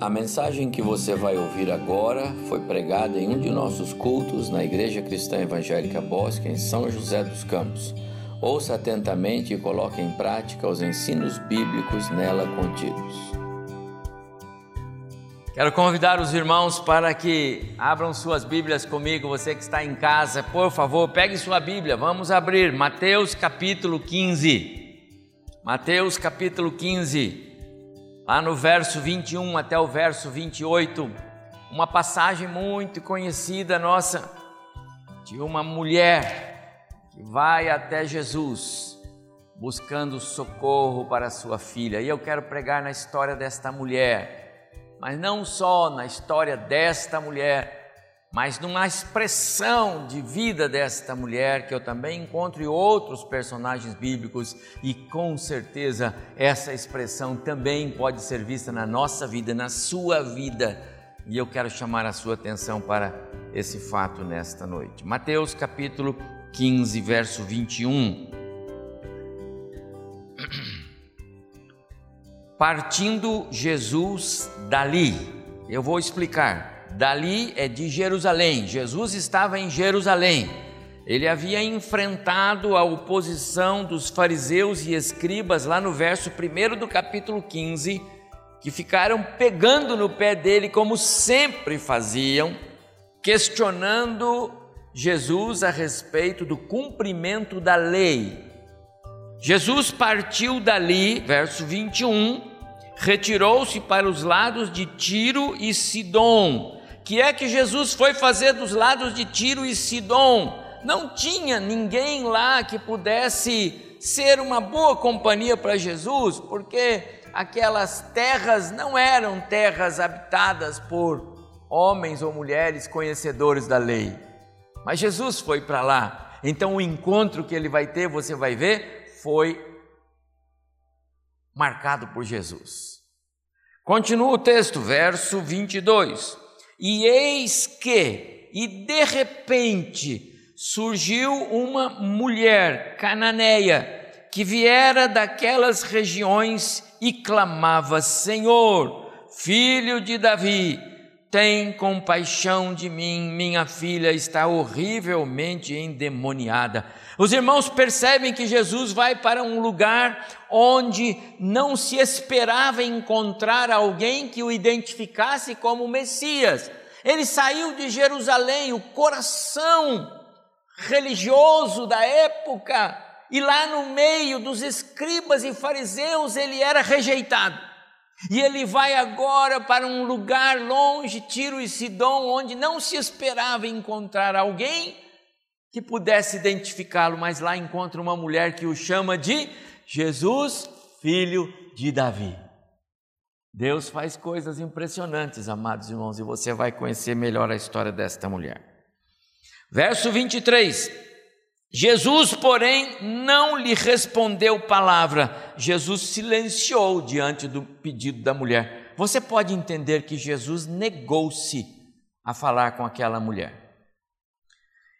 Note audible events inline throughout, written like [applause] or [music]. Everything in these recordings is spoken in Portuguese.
A mensagem que você vai ouvir agora foi pregada em um de nossos cultos na Igreja Cristã Evangélica Bosque, em São José dos Campos. Ouça atentamente e coloque em prática os ensinos bíblicos nela contidos. Quero convidar os irmãos para que abram suas Bíblias comigo. Você que está em casa, por favor, pegue sua Bíblia. Vamos abrir Mateus capítulo 15. Mateus capítulo 15 lá no verso 21 até o verso 28, uma passagem muito conhecida nossa, de uma mulher que vai até Jesus buscando socorro para sua filha. E eu quero pregar na história desta mulher, mas não só na história desta mulher, mas numa expressão de vida desta mulher que eu também encontro outros personagens bíblicos e com certeza essa expressão também pode ser vista na nossa vida, na sua vida. E eu quero chamar a sua atenção para esse fato nesta noite. Mateus capítulo 15, verso 21. [clears throat] Partindo Jesus dali, eu vou explicar dali é de Jerusalém. Jesus estava em Jerusalém. Ele havia enfrentado a oposição dos fariseus e escribas lá no verso 1 do capítulo 15, que ficaram pegando no pé dele, como sempre faziam, questionando Jesus a respeito do cumprimento da lei. Jesus partiu dali, verso 21, retirou-se para os lados de Tiro e Sidom que é que Jesus foi fazer dos lados de Tiro e Sidom? Não tinha ninguém lá que pudesse ser uma boa companhia para Jesus, porque aquelas terras não eram terras habitadas por homens ou mulheres conhecedores da lei. Mas Jesus foi para lá. Então o encontro que ele vai ter, você vai ver, foi marcado por Jesus. Continua o texto, verso 22. E eis que, e de repente, surgiu uma mulher cananeia que viera daquelas regiões e clamava: Senhor, filho de Davi, tem compaixão de mim, minha filha está horrivelmente endemoniada. Os irmãos percebem que Jesus vai para um lugar onde não se esperava encontrar alguém que o identificasse como Messias. Ele saiu de Jerusalém, o coração religioso da época, e lá no meio dos escribas e fariseus ele era rejeitado. E ele vai agora para um lugar longe, Tiro e Sidom, onde não se esperava encontrar alguém que pudesse identificá-lo, mas lá encontra uma mulher que o chama de Jesus, filho de Davi. Deus faz coisas impressionantes, amados irmãos, e você vai conhecer melhor a história desta mulher. Verso 23. Jesus, porém, não lhe respondeu palavra. Jesus silenciou diante do pedido da mulher. Você pode entender que Jesus negou-se a falar com aquela mulher.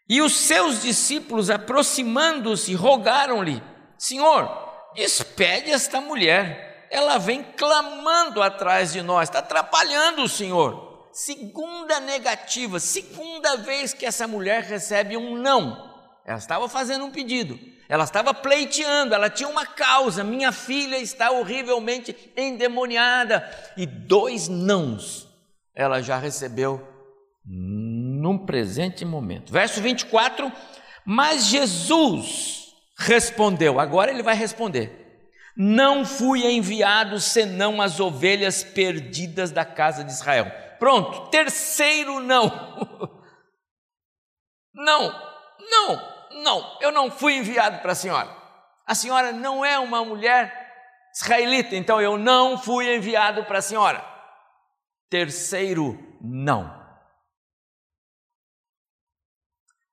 E os seus discípulos, aproximando-se, rogaram-lhe: Senhor, despede esta mulher, ela vem clamando atrás de nós, está atrapalhando o Senhor. Segunda negativa, segunda vez que essa mulher recebe um não. Ela estava fazendo um pedido, ela estava pleiteando, ela tinha uma causa: minha filha está horrivelmente endemoniada, e dois nãos ela já recebeu num presente momento. Verso 24: Mas Jesus respondeu, agora ele vai responder: Não fui enviado senão as ovelhas perdidas da casa de Israel. Pronto, terceiro não. [laughs] Não, não, não, eu não fui enviado para a senhora. A senhora não é uma mulher israelita, então eu não fui enviado para a senhora. Terceiro não.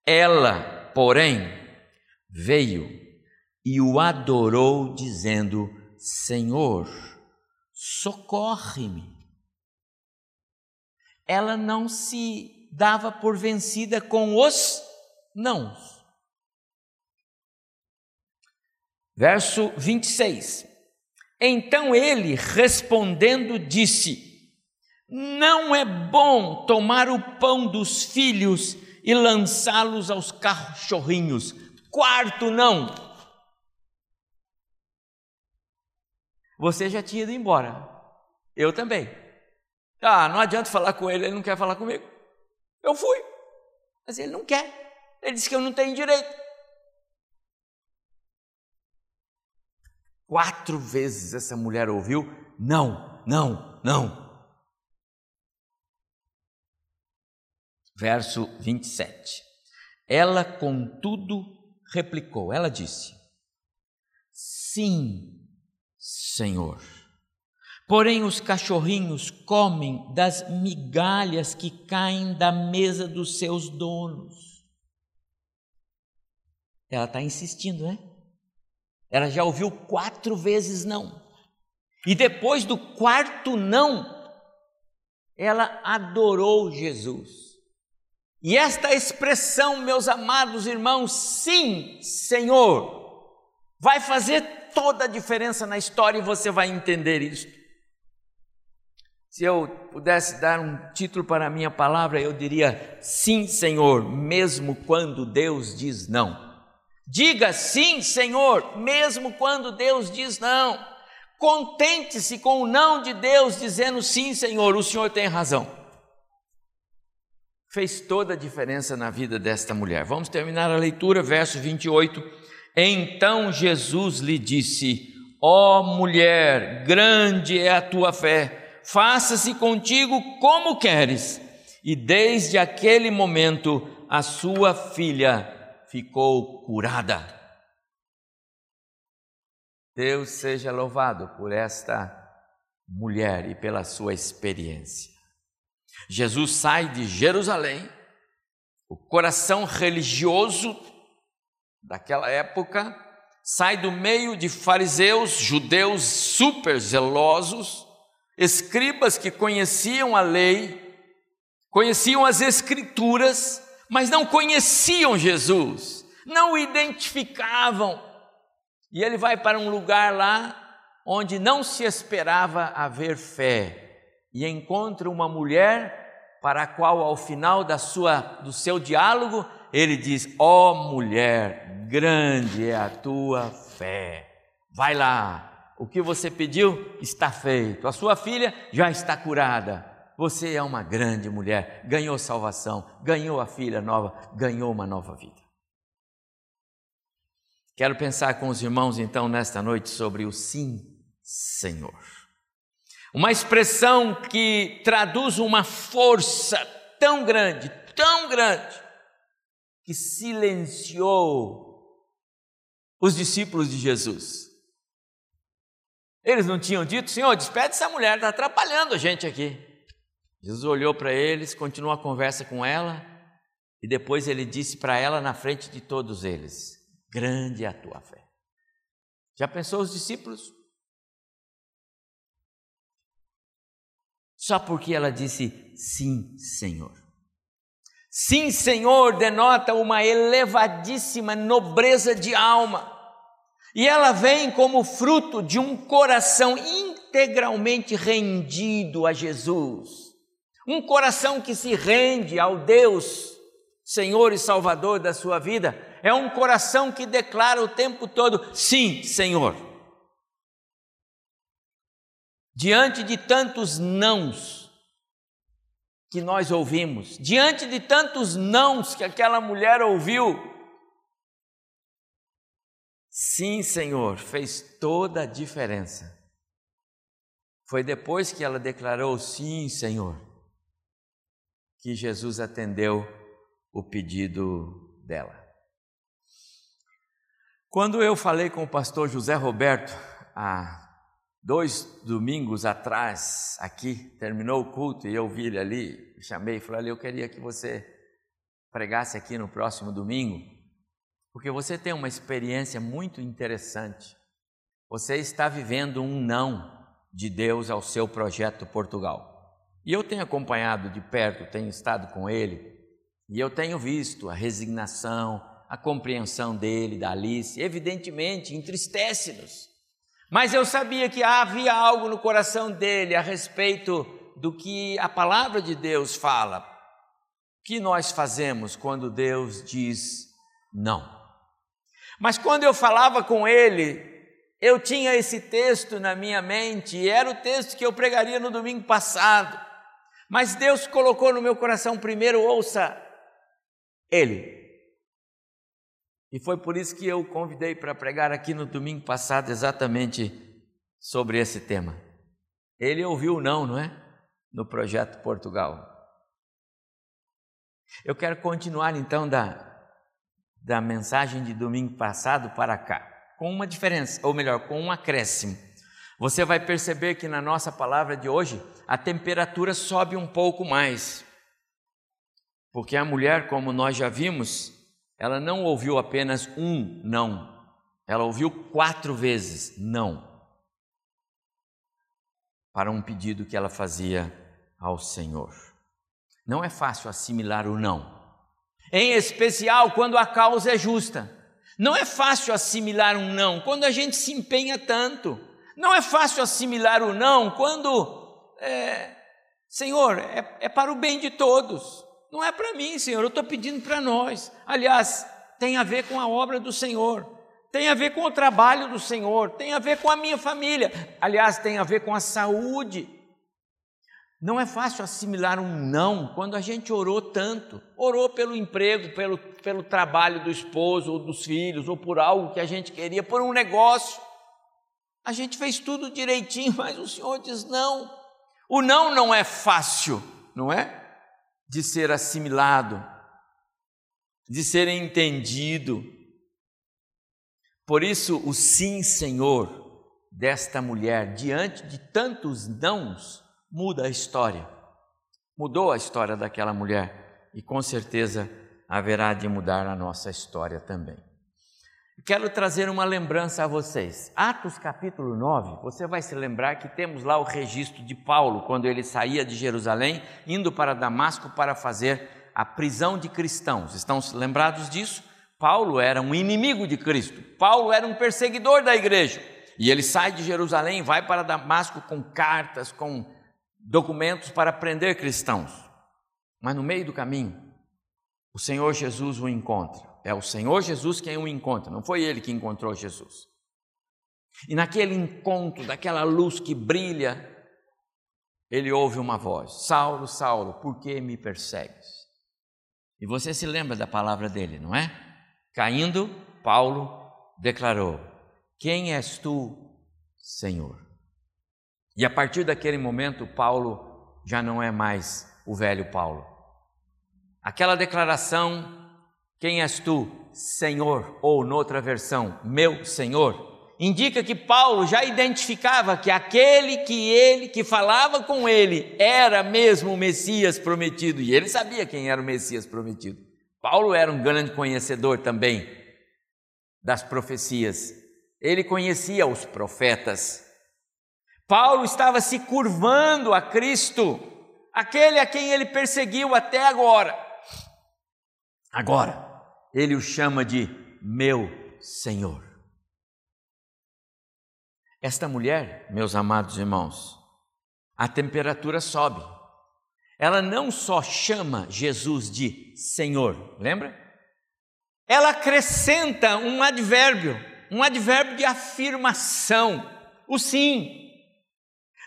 Ela, porém, veio e o adorou, dizendo: Senhor, socorre-me. Ela não se dava por vencida com os não. Verso 26. Então ele, respondendo, disse: Não é bom tomar o pão dos filhos e lançá-los aos cachorrinhos. Quarto, não. Você já tinha ido embora. Eu também. Ah, não adianta falar com ele, ele não quer falar comigo. Eu fui, mas ele não quer. Ele disse que eu não tenho direito. Quatro vezes essa mulher ouviu: não, não, não. Verso 27. Ela, contudo, replicou: ela disse: Sim, Senhor. Porém, os cachorrinhos comem das migalhas que caem da mesa dos seus donos. Ela está insistindo, né? Ela já ouviu quatro vezes não. E depois do quarto não, ela adorou Jesus. E esta expressão, meus amados irmãos, sim, Senhor, vai fazer toda a diferença na história e você vai entender isso. Se eu pudesse dar um título para a minha palavra, eu diria: Sim, Senhor, mesmo quando Deus diz não. Diga sim, Senhor, mesmo quando Deus diz não. Contente-se com o não de Deus, dizendo sim, Senhor, o Senhor tem razão. Fez toda a diferença na vida desta mulher. Vamos terminar a leitura, verso 28. Então Jesus lhe disse: Ó oh, mulher, grande é a tua fé, faça-se contigo como queres. E desde aquele momento a sua filha ficou curada. Deus seja louvado por esta mulher e pela sua experiência. Jesus sai de Jerusalém, o coração religioso daquela época, sai do meio de fariseus, judeus super zelosos, escribas que conheciam a lei, conheciam as escrituras, mas não conheciam Jesus, não o identificavam. E ele vai para um lugar lá onde não se esperava haver fé e encontra uma mulher para a qual ao final da sua do seu diálogo ele diz: "Ó oh, mulher, grande é a tua fé. Vai lá, o que você pediu está feito. A sua filha já está curada. Você é uma grande mulher, ganhou salvação, ganhou a filha nova, ganhou uma nova vida. Quero pensar com os irmãos então nesta noite sobre o sim, Senhor. Uma expressão que traduz uma força tão grande, tão grande, que silenciou os discípulos de Jesus. Eles não tinham dito, Senhor, despede essa mulher, está atrapalhando a gente aqui. Jesus olhou para eles, continuou a conversa com ela e depois ele disse para ela na frente de todos eles: Grande é a tua fé. Já pensou os discípulos? Só porque ela disse sim, Senhor. Sim, Senhor denota uma elevadíssima nobreza de alma. E ela vem como fruto de um coração integralmente rendido a Jesus. Um coração que se rende ao Deus, Senhor e Salvador da sua vida, é um coração que declara o tempo todo: sim, Senhor. Diante de tantos nãos que nós ouvimos, diante de tantos nãos que aquela mulher ouviu, sim, Senhor, fez toda a diferença. Foi depois que ela declarou: sim, Senhor que Jesus atendeu o pedido dela. Quando eu falei com o pastor José Roberto, há dois domingos atrás, aqui, terminou o culto e eu vi ele ali, chamei e falei: Eu queria que você pregasse aqui no próximo domingo, porque você tem uma experiência muito interessante. Você está vivendo um não de Deus ao seu projeto Portugal. E eu tenho acompanhado de perto, tenho estado com ele, e eu tenho visto a resignação, a compreensão dele, da Alice, evidentemente entristece-nos. Mas eu sabia que havia algo no coração dele a respeito do que a palavra de Deus fala. O que nós fazemos quando Deus diz não? Mas quando eu falava com ele, eu tinha esse texto na minha mente, e era o texto que eu pregaria no domingo passado. Mas Deus colocou no meu coração primeiro, ouça Ele. E foi por isso que eu convidei para pregar aqui no domingo passado exatamente sobre esse tema. Ele ouviu não, não é? No projeto Portugal. Eu quero continuar então da, da mensagem de domingo passado para cá, com uma diferença, ou melhor, com um acréscimo. Você vai perceber que na nossa palavra de hoje a temperatura sobe um pouco mais. Porque a mulher, como nós já vimos, ela não ouviu apenas um não, ela ouviu quatro vezes não para um pedido que ela fazia ao Senhor. Não é fácil assimilar o não, em especial quando a causa é justa. Não é fácil assimilar um não quando a gente se empenha tanto. Não é fácil assimilar o não quando, é, Senhor, é, é para o bem de todos. Não é para mim, Senhor, eu estou pedindo para nós. Aliás, tem a ver com a obra do Senhor, tem a ver com o trabalho do Senhor, tem a ver com a minha família, aliás, tem a ver com a saúde. Não é fácil assimilar um não quando a gente orou tanto. Orou pelo emprego, pelo, pelo trabalho do esposo ou dos filhos, ou por algo que a gente queria, por um negócio. A gente fez tudo direitinho, [laughs] mas o Senhor diz não. O não não é fácil, não é? de ser assimilado, de ser entendido. Por isso, o sim, Senhor, desta mulher, diante de tantos nãos, muda a história. Mudou a história daquela mulher e com certeza haverá de mudar a nossa história também. Quero trazer uma lembrança a vocês. Atos capítulo 9, você vai se lembrar que temos lá o registro de Paulo, quando ele saía de Jerusalém, indo para Damasco para fazer a prisão de cristãos. Estão lembrados disso? Paulo era um inimigo de Cristo, Paulo era um perseguidor da igreja. E ele sai de Jerusalém vai para Damasco com cartas, com documentos para prender cristãos. Mas no meio do caminho, o Senhor Jesus o encontra é o Senhor Jesus quem o encontra, não foi ele que encontrou Jesus. E naquele encontro, daquela luz que brilha, ele ouve uma voz: Saulo, Saulo, por que me persegues? E você se lembra da palavra dele, não é? Caindo, Paulo declarou: Quem és tu, Senhor? E a partir daquele momento, Paulo já não é mais o velho Paulo. Aquela declaração quem és tu, Senhor? Ou noutra versão, meu Senhor? Indica que Paulo já identificava que aquele que ele, que falava com ele, era mesmo o Messias prometido, e ele sabia quem era o Messias prometido. Paulo era um grande conhecedor também das profecias. Ele conhecia os profetas. Paulo estava se curvando a Cristo, aquele a quem ele perseguiu até agora. Agora, ele o chama de meu Senhor. Esta mulher, meus amados irmãos, a temperatura sobe. Ela não só chama Jesus de Senhor, lembra? Ela acrescenta um advérbio, um advérbio de afirmação, o sim.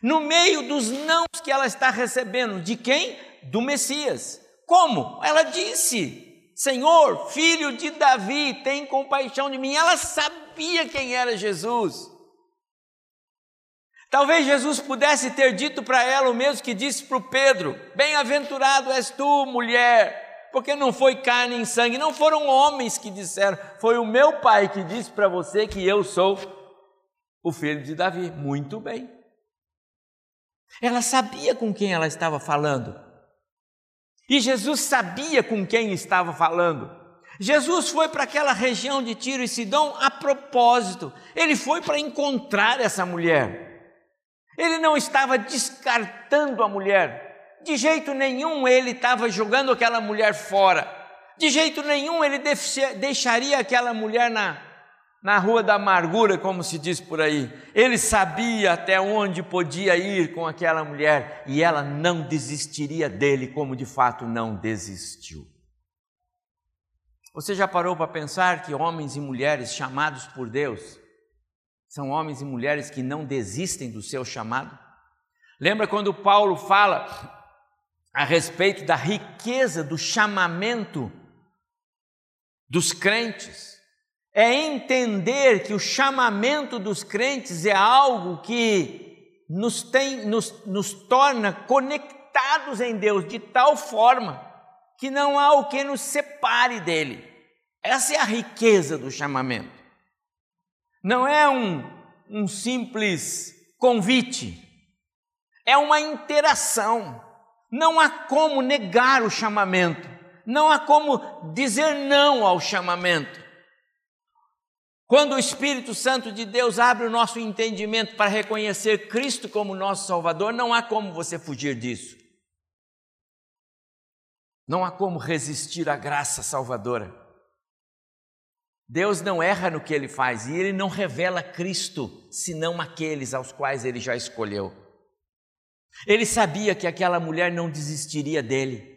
No meio dos não que ela está recebendo, de quem? Do Messias. Como? Ela disse: Senhor, filho de Davi, tem compaixão de mim. Ela sabia quem era Jesus. Talvez Jesus pudesse ter dito para ela o mesmo que disse para o Pedro: Bem-aventurado és tu, mulher, porque não foi carne e sangue, não foram homens que disseram, foi o meu pai que disse para você que eu sou o filho de Davi. Muito bem. Ela sabia com quem ela estava falando. E Jesus sabia com quem estava falando. Jesus foi para aquela região de Tiro e Sidom a propósito. Ele foi para encontrar essa mulher. Ele não estava descartando a mulher. De jeito nenhum ele estava jogando aquela mulher fora. De jeito nenhum ele deixaria aquela mulher na, na rua da amargura, como se diz por aí. Ele sabia até onde podia ir com aquela mulher e ela não desistiria dele, como de fato não desistiu. Você já parou para pensar que homens e mulheres chamados por Deus são homens e mulheres que não desistem do seu chamado? Lembra quando Paulo fala a respeito da riqueza do chamamento dos crentes? É entender que o chamamento dos crentes é algo que nos, tem, nos, nos torna conectados em Deus de tal forma que não há o que nos separe dele. Essa é a riqueza do chamamento. Não é um, um simples convite, é uma interação. Não há como negar o chamamento, não há como dizer não ao chamamento. Quando o Espírito Santo de Deus abre o nosso entendimento para reconhecer Cristo como nosso Salvador, não há como você fugir disso. Não há como resistir à graça salvadora. Deus não erra no que ele faz e ele não revela Cristo, senão aqueles aos quais ele já escolheu. Ele sabia que aquela mulher não desistiria dele.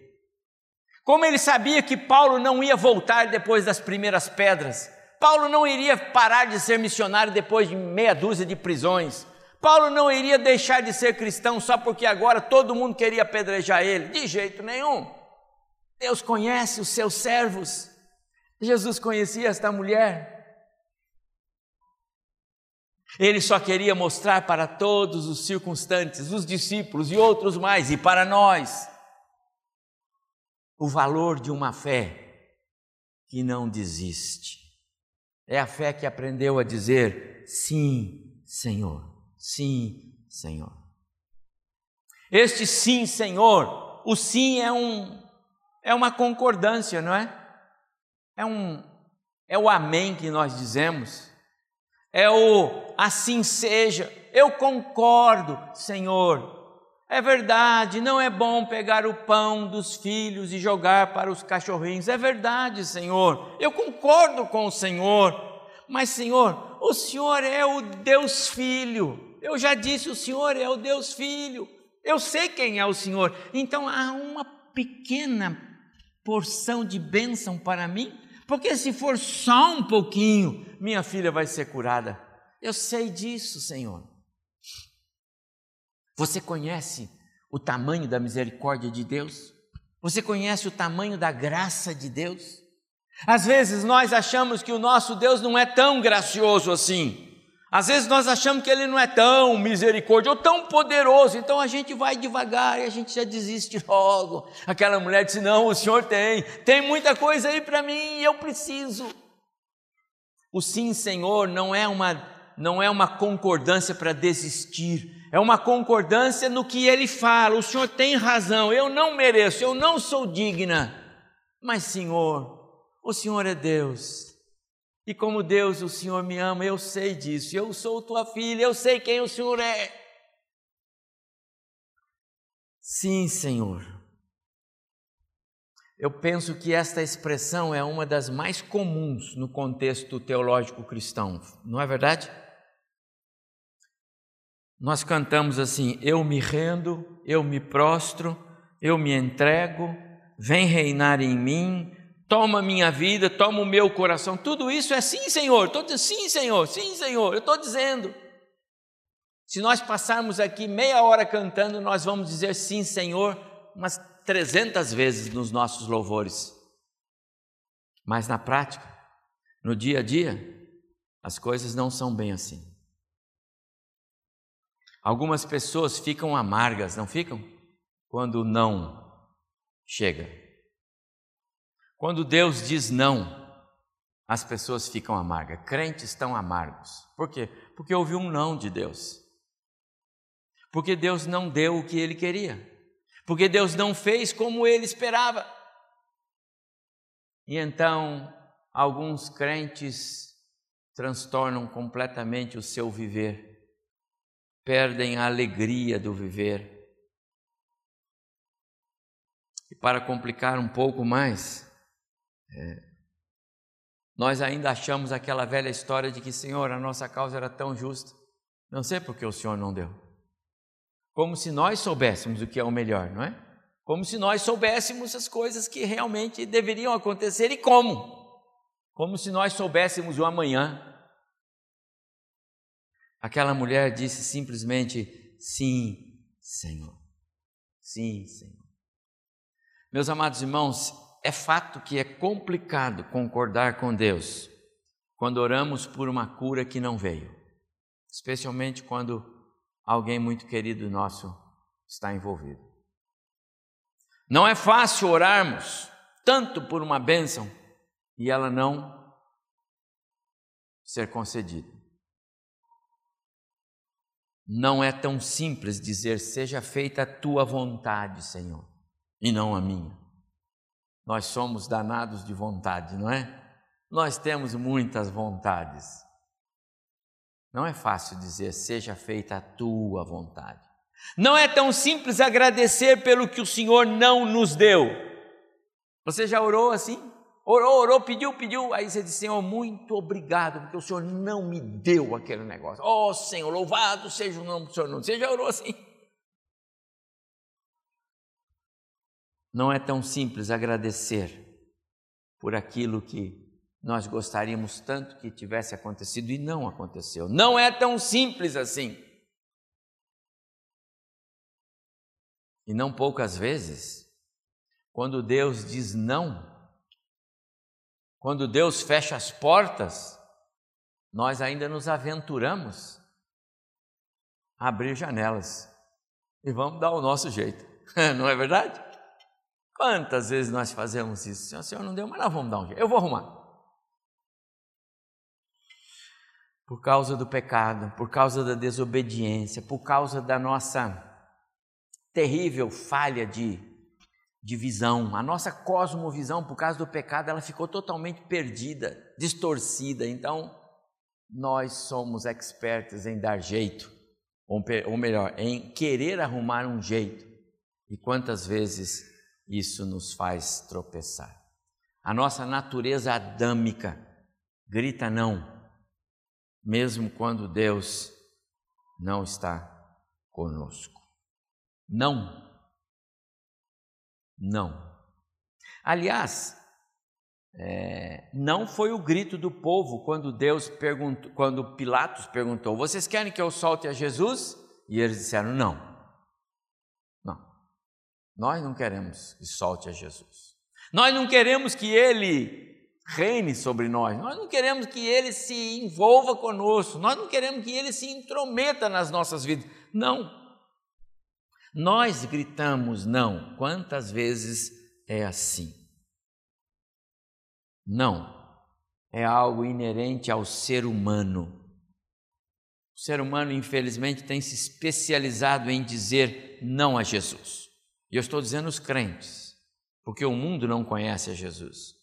Como ele sabia que Paulo não ia voltar depois das primeiras pedras, Paulo não iria parar de ser missionário depois de meia dúzia de prisões. Paulo não iria deixar de ser cristão só porque agora todo mundo queria apedrejar ele, de jeito nenhum. Deus conhece os seus servos. Jesus conhecia esta mulher. Ele só queria mostrar para todos os circunstantes, os discípulos e outros mais, e para nós, o valor de uma fé que não desiste. É a fé que aprendeu a dizer sim, Senhor, sim, Senhor. Este sim, Senhor, o sim é um é uma concordância, não é? É um é o amém que nós dizemos. É o assim seja. Eu concordo, Senhor. É verdade, não é bom pegar o pão dos filhos e jogar para os cachorrinhos. É verdade, Senhor. Eu concordo com o Senhor. Mas, Senhor, o Senhor é o Deus Filho. Eu já disse, o Senhor é o Deus Filho. Eu sei quem é o Senhor. Então há uma pequena porção de bênção para mim? Porque se for só um pouquinho, minha filha vai ser curada. Eu sei disso, Senhor. Você conhece o tamanho da misericórdia de Deus? Você conhece o tamanho da graça de Deus? Às vezes nós achamos que o nosso Deus não é tão gracioso assim. Às vezes nós achamos que ele não é tão misericordioso, tão poderoso, então a gente vai devagar e a gente já desiste logo. Aquela mulher disse: Não, o senhor tem, tem muita coisa aí para mim e eu preciso. O sim, Senhor, não é uma, não é uma concordância para desistir, é uma concordância no que ele fala. O senhor tem razão, eu não mereço, eu não sou digna, mas, Senhor, o senhor é Deus e como Deus, o Senhor me ama, eu sei disso. Eu sou tua filha, eu sei quem o Senhor é. Sim, Senhor. Eu penso que esta expressão é uma das mais comuns no contexto teológico cristão, não é verdade? Nós cantamos assim: Eu me rendo, eu me prostro, eu me entrego, vem reinar em mim, toma minha vida, toma o meu coração. Tudo isso é sim, Senhor. Estou dizendo sim, Senhor, sim, Senhor. Eu estou dizendo. Se nós passarmos aqui meia hora cantando, nós vamos dizer sim, Senhor, umas 300 vezes nos nossos louvores. Mas na prática, no dia a dia, as coisas não são bem assim. Algumas pessoas ficam amargas, não ficam? Quando não chega. Quando Deus diz não, as pessoas ficam amargas. Crentes estão amargos. Por quê? Porque houve um não de Deus. Porque Deus não deu o que ele queria. Porque Deus não fez como ele esperava. E então, alguns crentes transtornam completamente o seu viver, perdem a alegria do viver. E para complicar um pouco mais, é, nós ainda achamos aquela velha história de que, Senhor, a nossa causa era tão justa, não sei por que o Senhor não deu. Como se nós soubéssemos o que é o melhor, não é? Como se nós soubéssemos as coisas que realmente deveriam acontecer e como. Como se nós soubéssemos o amanhã. Aquela mulher disse simplesmente: Sim, Senhor. Sim, Senhor. Meus amados irmãos, é fato que é complicado concordar com Deus quando oramos por uma cura que não veio, especialmente quando alguém muito querido nosso está envolvido. Não é fácil orarmos tanto por uma bênção e ela não ser concedida. Não é tão simples dizer: seja feita a tua vontade, Senhor, e não a minha. Nós somos danados de vontade, não é? Nós temos muitas vontades. Não é fácil dizer: seja feita a tua vontade. Não é tão simples agradecer pelo que o Senhor não nos deu. Você já orou assim? Orou, orou, pediu, pediu. Aí você disse: Senhor, muito obrigado, porque o Senhor não me deu aquele negócio. Oh, Senhor, louvado seja o nome do Senhor. Você já orou assim? Não é tão simples agradecer por aquilo que nós gostaríamos tanto que tivesse acontecido e não aconteceu. Não é tão simples assim. E não poucas vezes, quando Deus diz não, quando Deus fecha as portas, nós ainda nos aventuramos a abrir janelas e vamos dar o nosso jeito, [laughs] não é verdade? Quantas vezes nós fazemos isso? O Senhor não deu, mas nós vamos dar um jeito, eu vou arrumar. Por causa do pecado, por causa da desobediência, por causa da nossa terrível falha de, de visão. A nossa cosmovisão, por causa do pecado, ela ficou totalmente perdida, distorcida. Então, nós somos expertos em dar jeito, ou melhor, em querer arrumar um jeito. E quantas vezes isso nos faz tropeçar? A nossa natureza adâmica grita não, mesmo quando Deus não está conosco. Não. Não. Aliás, é, não foi o grito do povo quando Deus perguntou, quando Pilatos perguntou: Vocês querem que eu solte a Jesus? E eles disseram: Não. Não. Nós não queremos que solte a Jesus. Nós não queremos que ele reine sobre nós. Nós não queremos que ele se envolva conosco. Nós não queremos que ele se intrometa nas nossas vidas. Não. Nós gritamos não. Quantas vezes é assim? Não. É algo inerente ao ser humano. O ser humano, infelizmente, tem se especializado em dizer não a Jesus. E eu estou dizendo os crentes, porque o mundo não conhece a Jesus.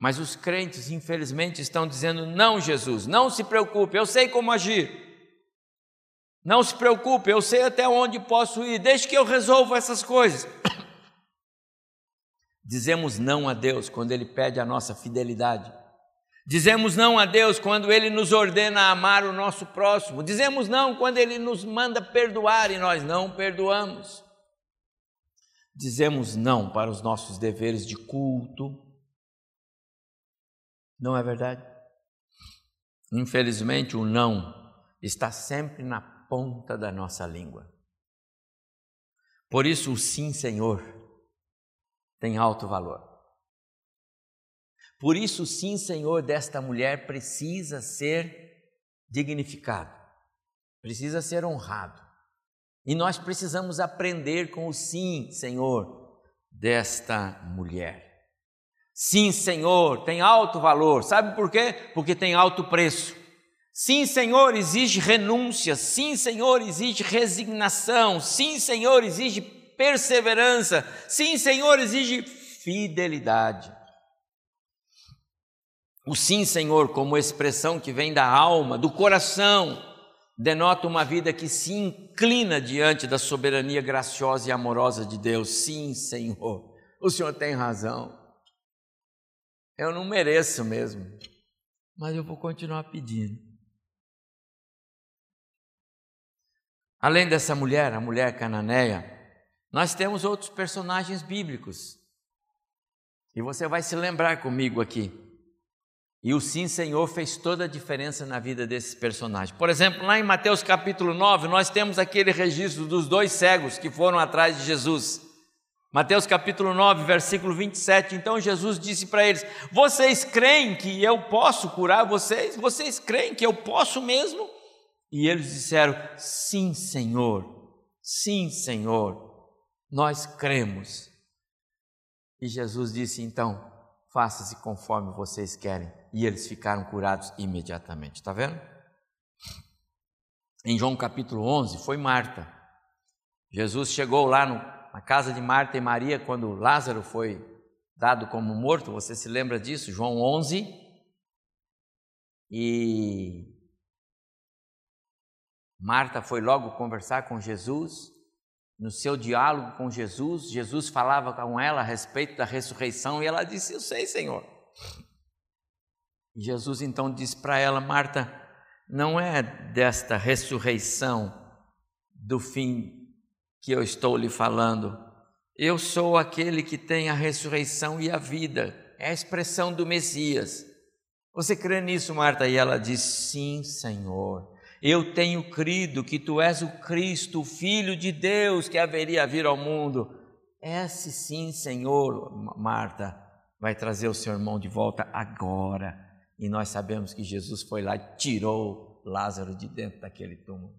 Mas os crentes, infelizmente, estão dizendo não, Jesus, não se preocupe, eu sei como agir. Não se preocupe, eu sei até onde posso ir, deixe que eu resolva essas coisas. [coughs] Dizemos não a Deus quando Ele pede a nossa fidelidade. Dizemos não a Deus quando Ele nos ordena amar o nosso próximo. Dizemos não quando Ele nos manda perdoar e nós não perdoamos. Dizemos não para os nossos deveres de culto. Não é verdade? Infelizmente, o não está sempre na ponta da nossa língua. Por isso, o sim, Senhor, tem alto valor. Por isso, o sim, Senhor, desta mulher precisa ser dignificado, precisa ser honrado. E nós precisamos aprender com o sim, Senhor, desta mulher. Sim, Senhor, tem alto valor. Sabe por quê? Porque tem alto preço. Sim, Senhor, exige renúncia. Sim, Senhor, exige resignação. Sim, Senhor, exige perseverança. Sim, Senhor, exige fidelidade. O sim, Senhor, como expressão que vem da alma, do coração, denota uma vida que se inclina diante da soberania graciosa e amorosa de Deus. Sim, Senhor, o Senhor tem razão. Eu não mereço mesmo. mas eu vou continuar pedindo. Além dessa mulher, a mulher cananeia, nós temos outros personagens bíblicos. E você vai se lembrar comigo aqui. E o sim, Senhor, fez toda a diferença na vida desses personagens. Por exemplo, lá em Mateus capítulo 9, nós temos aquele registro dos dois cegos que foram atrás de Jesus. Mateus capítulo 9, versículo 27. Então Jesus disse para eles: Vocês creem que eu posso curar vocês? Vocês creem que eu posso mesmo? E eles disseram: Sim, Senhor. Sim, Senhor. Nós cremos. E Jesus disse: Então, faça-se conforme vocês querem e eles ficaram curados imediatamente. Está vendo? Em João capítulo 11, foi Marta. Jesus chegou lá no, na casa de Marta e Maria quando Lázaro foi dado como morto. Você se lembra disso? João 11. E Marta foi logo conversar com Jesus. No seu diálogo com Jesus, Jesus falava com ela a respeito da ressurreição e ela disse: Eu sei, Senhor. Jesus então disse para ela: Marta, não é desta ressurreição do fim que eu estou lhe falando. Eu sou aquele que tem a ressurreição e a vida. É a expressão do Messias. Você crê nisso, Marta? E ela diz: Sim, Senhor. Eu tenho crido que tu és o Cristo, o Filho de Deus que haveria a vir ao mundo. Esse sim, Senhor, Marta, vai trazer o seu irmão de volta agora. E nós sabemos que Jesus foi lá e tirou Lázaro de dentro daquele túmulo.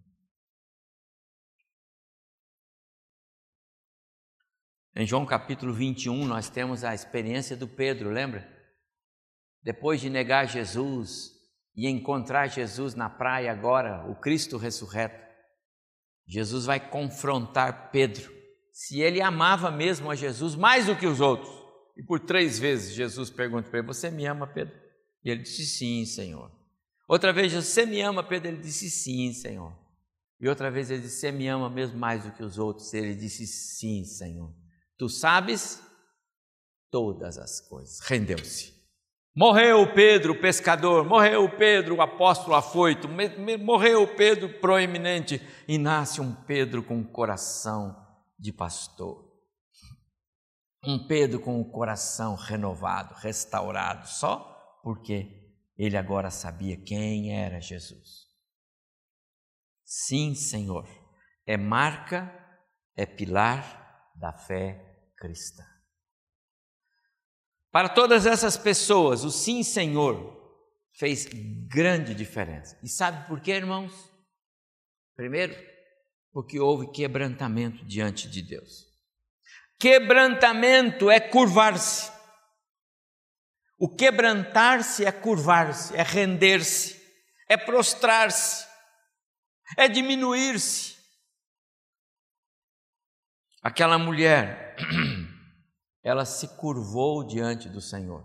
Em João capítulo 21, nós temos a experiência do Pedro, lembra? Depois de negar Jesus e encontrar Jesus na praia agora, o Cristo ressurreto, Jesus vai confrontar Pedro se ele amava mesmo a Jesus mais do que os outros. E por três vezes Jesus pergunta para ele: Você me ama, Pedro? E ele disse: Sim, Senhor. Outra vez, você me ama, Pedro? Ele disse: Sim, Senhor. E outra vez ele disse: Você me ama mesmo mais do que os outros? Ele disse: Sim, Senhor. Tu sabes todas as coisas. Rendeu-se. Morreu Pedro, o pescador, morreu Pedro, o apóstolo afoito, morreu Pedro proeminente e nasce um Pedro com coração de pastor. Um Pedro com o coração renovado, restaurado, só porque ele agora sabia quem era Jesus. Sim, Senhor, é marca, é pilar da fé cristã. Para todas essas pessoas, o sim, Senhor, fez grande diferença. E sabe por quê, irmãos? Primeiro, porque houve quebrantamento diante de Deus. Quebrantamento é curvar-se. O quebrantar-se é curvar-se, é render-se, é prostrar-se, é diminuir-se. Aquela mulher, [clears throat] ela se curvou diante do Senhor.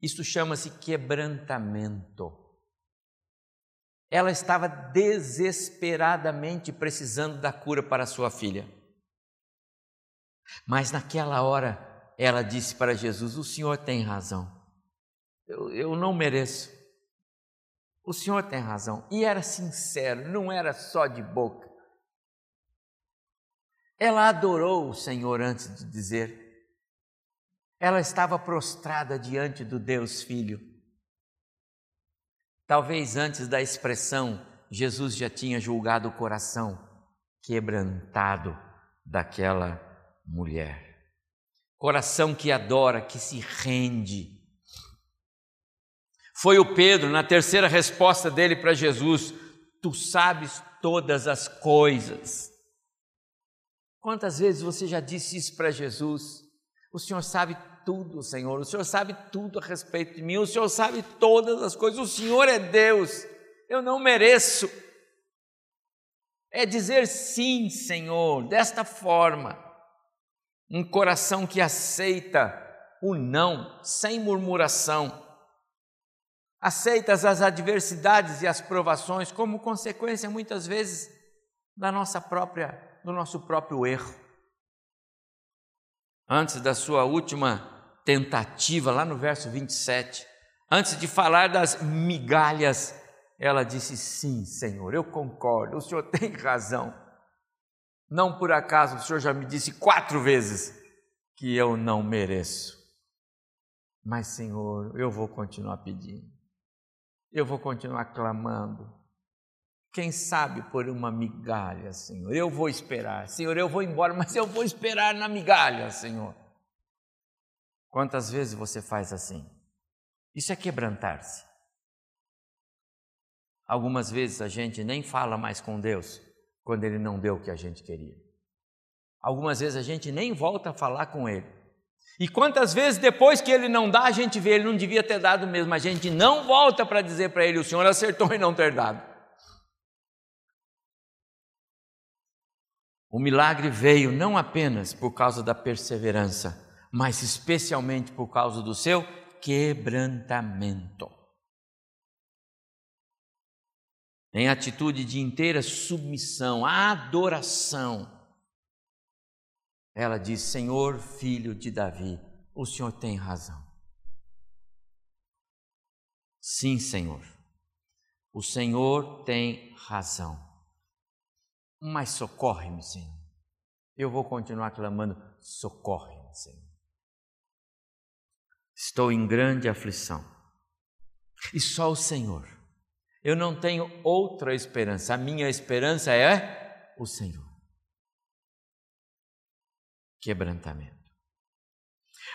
Isso chama-se quebrantamento. Ela estava desesperadamente precisando da cura para sua filha. Mas naquela hora, ela disse para Jesus: O senhor tem razão, eu, eu não mereço. O senhor tem razão. E era sincero, não era só de boca. Ela adorou o Senhor antes de dizer. Ela estava prostrada diante do Deus Filho. Talvez antes da expressão, Jesus já tinha julgado o coração quebrantado daquela mulher coração que adora, que se rende. Foi o Pedro, na terceira resposta dele para Jesus: Tu sabes todas as coisas. Quantas vezes você já disse isso para Jesus? O Senhor sabe tudo, Senhor. O Senhor sabe tudo a respeito de mim. O Senhor sabe todas as coisas. O Senhor é Deus. Eu não mereço. É dizer sim, Senhor, desta forma um coração que aceita o não sem murmuração, aceita as adversidades e as provações como consequência muitas vezes da nossa própria do nosso próprio erro. Antes da sua última tentativa lá no verso 27, Antes de falar das migalhas, ela disse: Sim, Senhor, eu concordo, o Senhor [laughs] tem razão. Não por acaso o Senhor já me disse quatro vezes que eu não mereço. Mas, Senhor, eu vou continuar pedindo, eu vou continuar clamando. Quem sabe por uma migalha, Senhor, eu vou esperar. Senhor, eu vou embora, [laughs] mas eu vou esperar na migalha, Senhor. Quantas vezes você faz assim? Isso é quebrantar-se. Algumas vezes a gente nem fala mais com Deus quando Ele não deu o que a gente queria. Algumas vezes a gente nem volta a falar com Ele. E quantas vezes depois que Ele não dá, a gente vê, Ele não devia ter dado mesmo, a gente não volta para dizer para Ele, o Senhor acertou em não ter dado. O milagre veio não apenas por causa da perseverança, mas especialmente por causa do seu quebrantamento. Em atitude de inteira submissão, adoração, ela diz: Senhor, filho de Davi, o Senhor tem razão. Sim, Senhor, o Senhor tem razão. Mas socorre-me, Senhor. Eu vou continuar clamando: socorre-me, Senhor. Estou em grande aflição. E só o Senhor. Eu não tenho outra esperança. A minha esperança é o Senhor. Quebrantamento.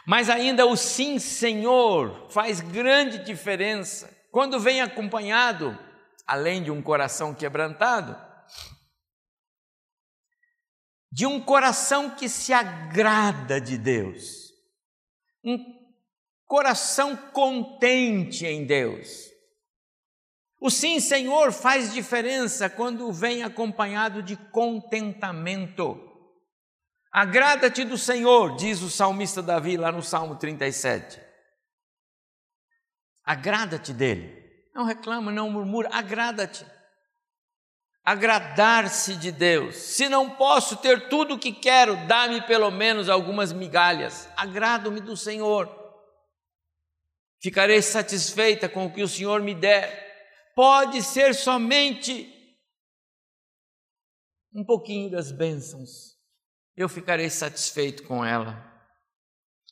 Mas ainda o sim, Senhor, faz grande diferença quando vem acompanhado, além de um coração quebrantado, de um coração que se agrada de Deus, um coração contente em Deus. O sim, Senhor, faz diferença quando vem acompanhado de contentamento. Agrada-te do Senhor, diz o salmista Davi lá no Salmo 37. Agrada-te dele. Não reclama, não murmura, agrada-te. Agradar-se de Deus. Se não posso ter tudo o que quero, dá-me pelo menos algumas migalhas. Agrado-me do Senhor. Ficarei satisfeita com o que o Senhor me der. Pode ser somente um pouquinho das bênçãos. Eu ficarei satisfeito com ela.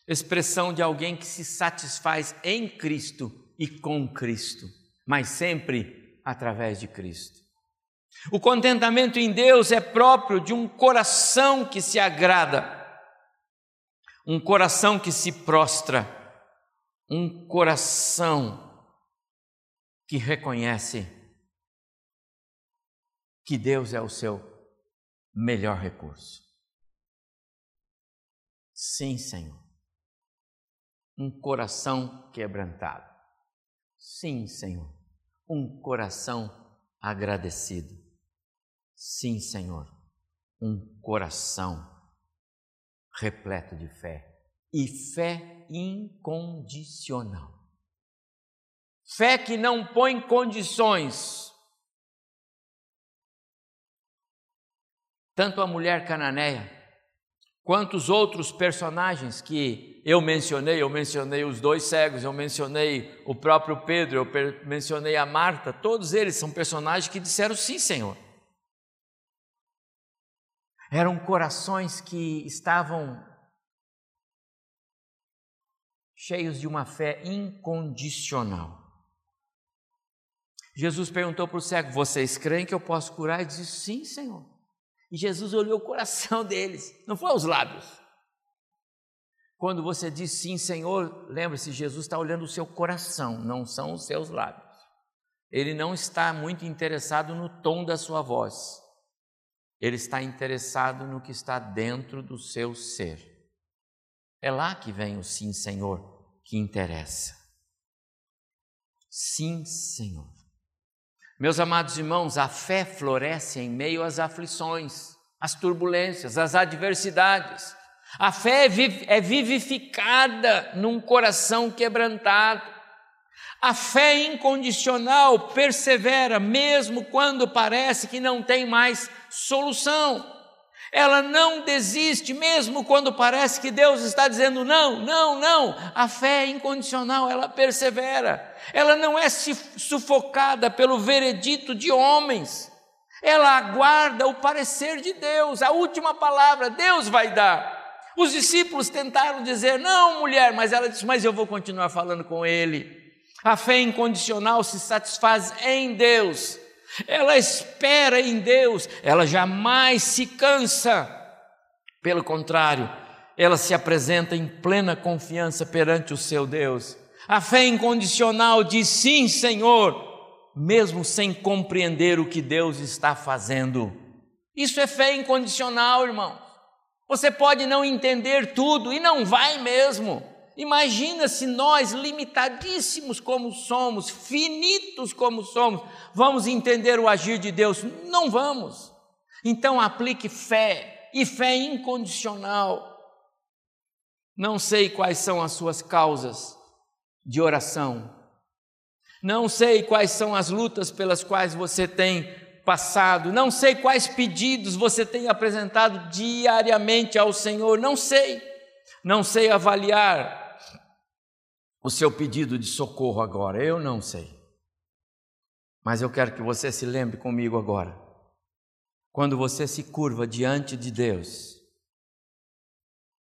Expressão de alguém que se satisfaz em Cristo e com Cristo, mas sempre através de Cristo. O contentamento em Deus é próprio de um coração que se agrada, um coração que se prostra um coração que reconhece que Deus é o seu melhor recurso. Sim, Senhor. Um coração quebrantado. Sim, Senhor. Um coração agradecido. Sim, Senhor. Um coração repleto de fé e fé incondicional. Fé que não põe condições. Tanto a mulher cananeia, quanto os outros personagens que eu mencionei, eu mencionei os dois cegos, eu mencionei o próprio Pedro, eu mencionei a Marta, todos eles são personagens que disseram sim, Senhor. Eram corações que estavam cheios de uma fé incondicional. Jesus perguntou para o cego: Vocês creem que eu posso curar? Ele disse: Sim, Senhor. E Jesus olhou o coração [laughs] deles, não foi os lábios. Quando você diz sim, Senhor, lembre-se, Jesus está olhando o seu coração, não são os seus lábios. Ele não está muito interessado no tom da sua voz, ele está interessado no que está dentro do seu ser. É lá que vem o sim, Senhor, que interessa. Sim, Senhor. Meus amados irmãos, a fé floresce em meio às aflições, às turbulências, às adversidades. A fé é, é vivificada num coração quebrantado. A fé incondicional persevera mesmo quando parece que não tem mais solução. Ela não desiste, mesmo quando parece que Deus está dizendo não, não, não. A fé incondicional, ela persevera. Ela não é sufocada pelo veredito de homens. Ela aguarda o parecer de Deus, a última palavra Deus vai dar. Os discípulos tentaram dizer: Não, mulher, mas ela disse: Mas eu vou continuar falando com ele. A fé incondicional se satisfaz em Deus ela espera em Deus, ela jamais se cansa. Pelo contrário, ela se apresenta em plena confiança perante o seu Deus. A fé incondicional diz sim, Senhor, mesmo sem compreender o que Deus está fazendo. Isso é fé incondicional, irmão. Você pode não entender tudo e não vai mesmo. Imagina se nós, limitadíssimos como somos, finitos como somos, vamos entender o agir de Deus? Não vamos. Então aplique fé, e fé incondicional. Não sei quais são as suas causas de oração. Não sei quais são as lutas pelas quais você tem passado. Não sei quais pedidos você tem apresentado diariamente ao Senhor. Não sei. Não sei avaliar o seu pedido de socorro agora? Eu não sei. Mas eu quero que você se lembre comigo agora. Quando você se curva diante de Deus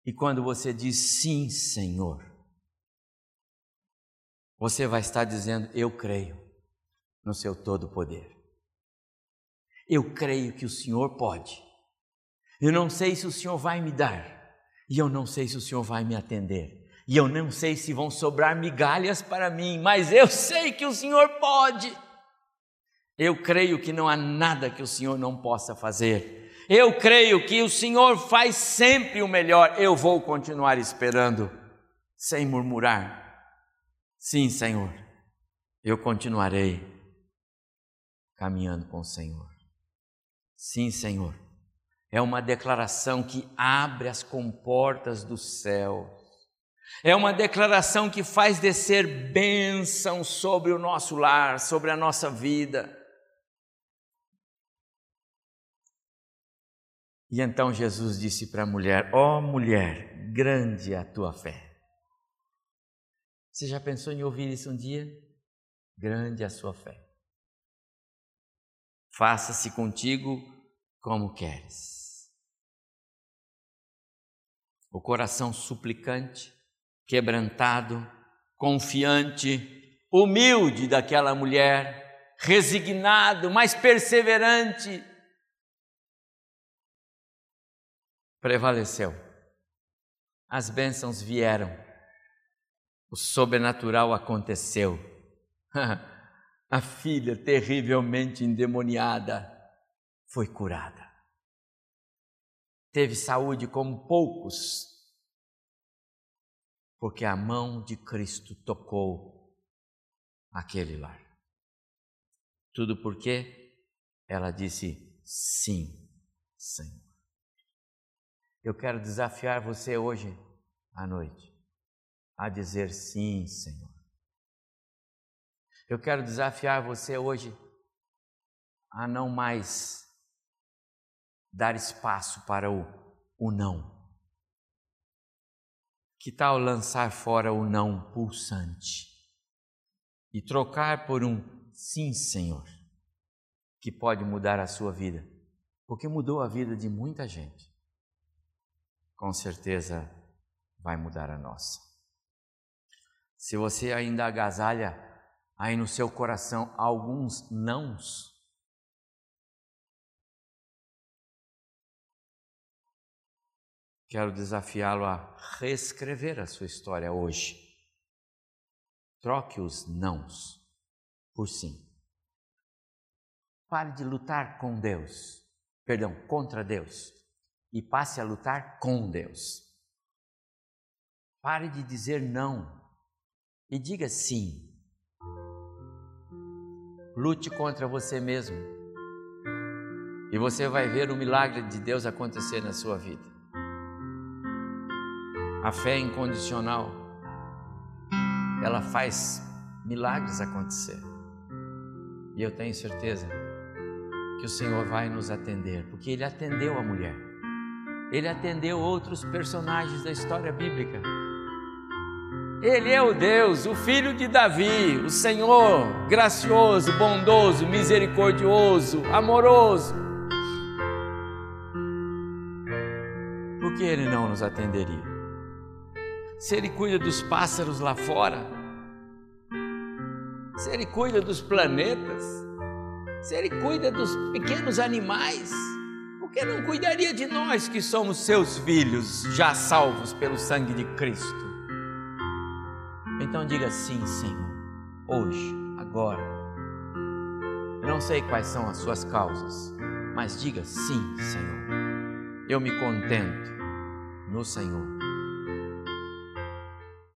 e quando você diz sim, Senhor, você vai estar dizendo: Eu creio no seu todo-poder. Eu creio que o Senhor pode. Eu não sei se o Senhor vai me dar, e eu não sei se o Senhor vai me atender e eu não sei se vão sobrar migalhas para mim, mas eu sei que o Senhor pode. Eu creio que não há nada que o Senhor não possa fazer. Eu creio que o Senhor faz sempre o melhor. Eu vou continuar esperando, sem murmurar. Sim, Senhor, eu continuarei caminhando com o Senhor. Sim, Senhor. É uma declaração que abre as comportas do céu é uma declaração que faz descer bênção sobre o nosso lar, sobre a nossa vida. E então Jesus disse para a mulher: Ó oh, mulher, grande é a tua fé. Você já pensou em ouvir isso um dia? Grande é a sua fé. Faça-se contigo como queres. O coração suplicante quebrantado, confiante, humilde daquela mulher, resignado, mas perseverante, prevaleceu. As bênçãos vieram, o sobrenatural aconteceu. [laughs] A filha, terrivelmente endemoniada, foi curada. Teve saúde como poucos porque a mão de Cristo tocou aquele lar. Tudo porque ela disse sim, Senhor. Eu quero desafiar você hoje à noite a dizer sim, Senhor. Eu quero desafiar você hoje a não mais dar espaço para o, o não. Que tal lançar fora o não pulsante e trocar por um sim, Senhor, que pode mudar a sua vida, porque mudou a vida de muita gente. Com certeza vai mudar a nossa. Se você ainda agasalha aí no seu coração alguns nãos, Quero desafiá-lo a reescrever a sua história hoje. Troque os nãos por sim. Pare de lutar com Deus, perdão, contra Deus, e passe a lutar com Deus. Pare de dizer não e diga sim. Lute contra você mesmo e você vai ver o milagre de Deus acontecer na sua vida. A fé incondicional, ela faz milagres acontecer. E eu tenho certeza que o Senhor vai nos atender, porque Ele atendeu a mulher. ele atendeu outros personagens da história bíblica. Ele é o Deus, o filho de Davi, o Senhor, gracioso, bondoso, misericordioso, amoroso. Por que ele não nos atenderia? Se ele cuida dos pássaros lá fora, se ele cuida dos planetas, se ele cuida dos pequenos animais, por que não cuidaria de nós que somos seus filhos, já salvos pelo sangue de Cristo? Então diga sim, Senhor, hoje, agora. Eu não sei quais são as suas causas, mas diga sim, Senhor. Eu me contento no Senhor.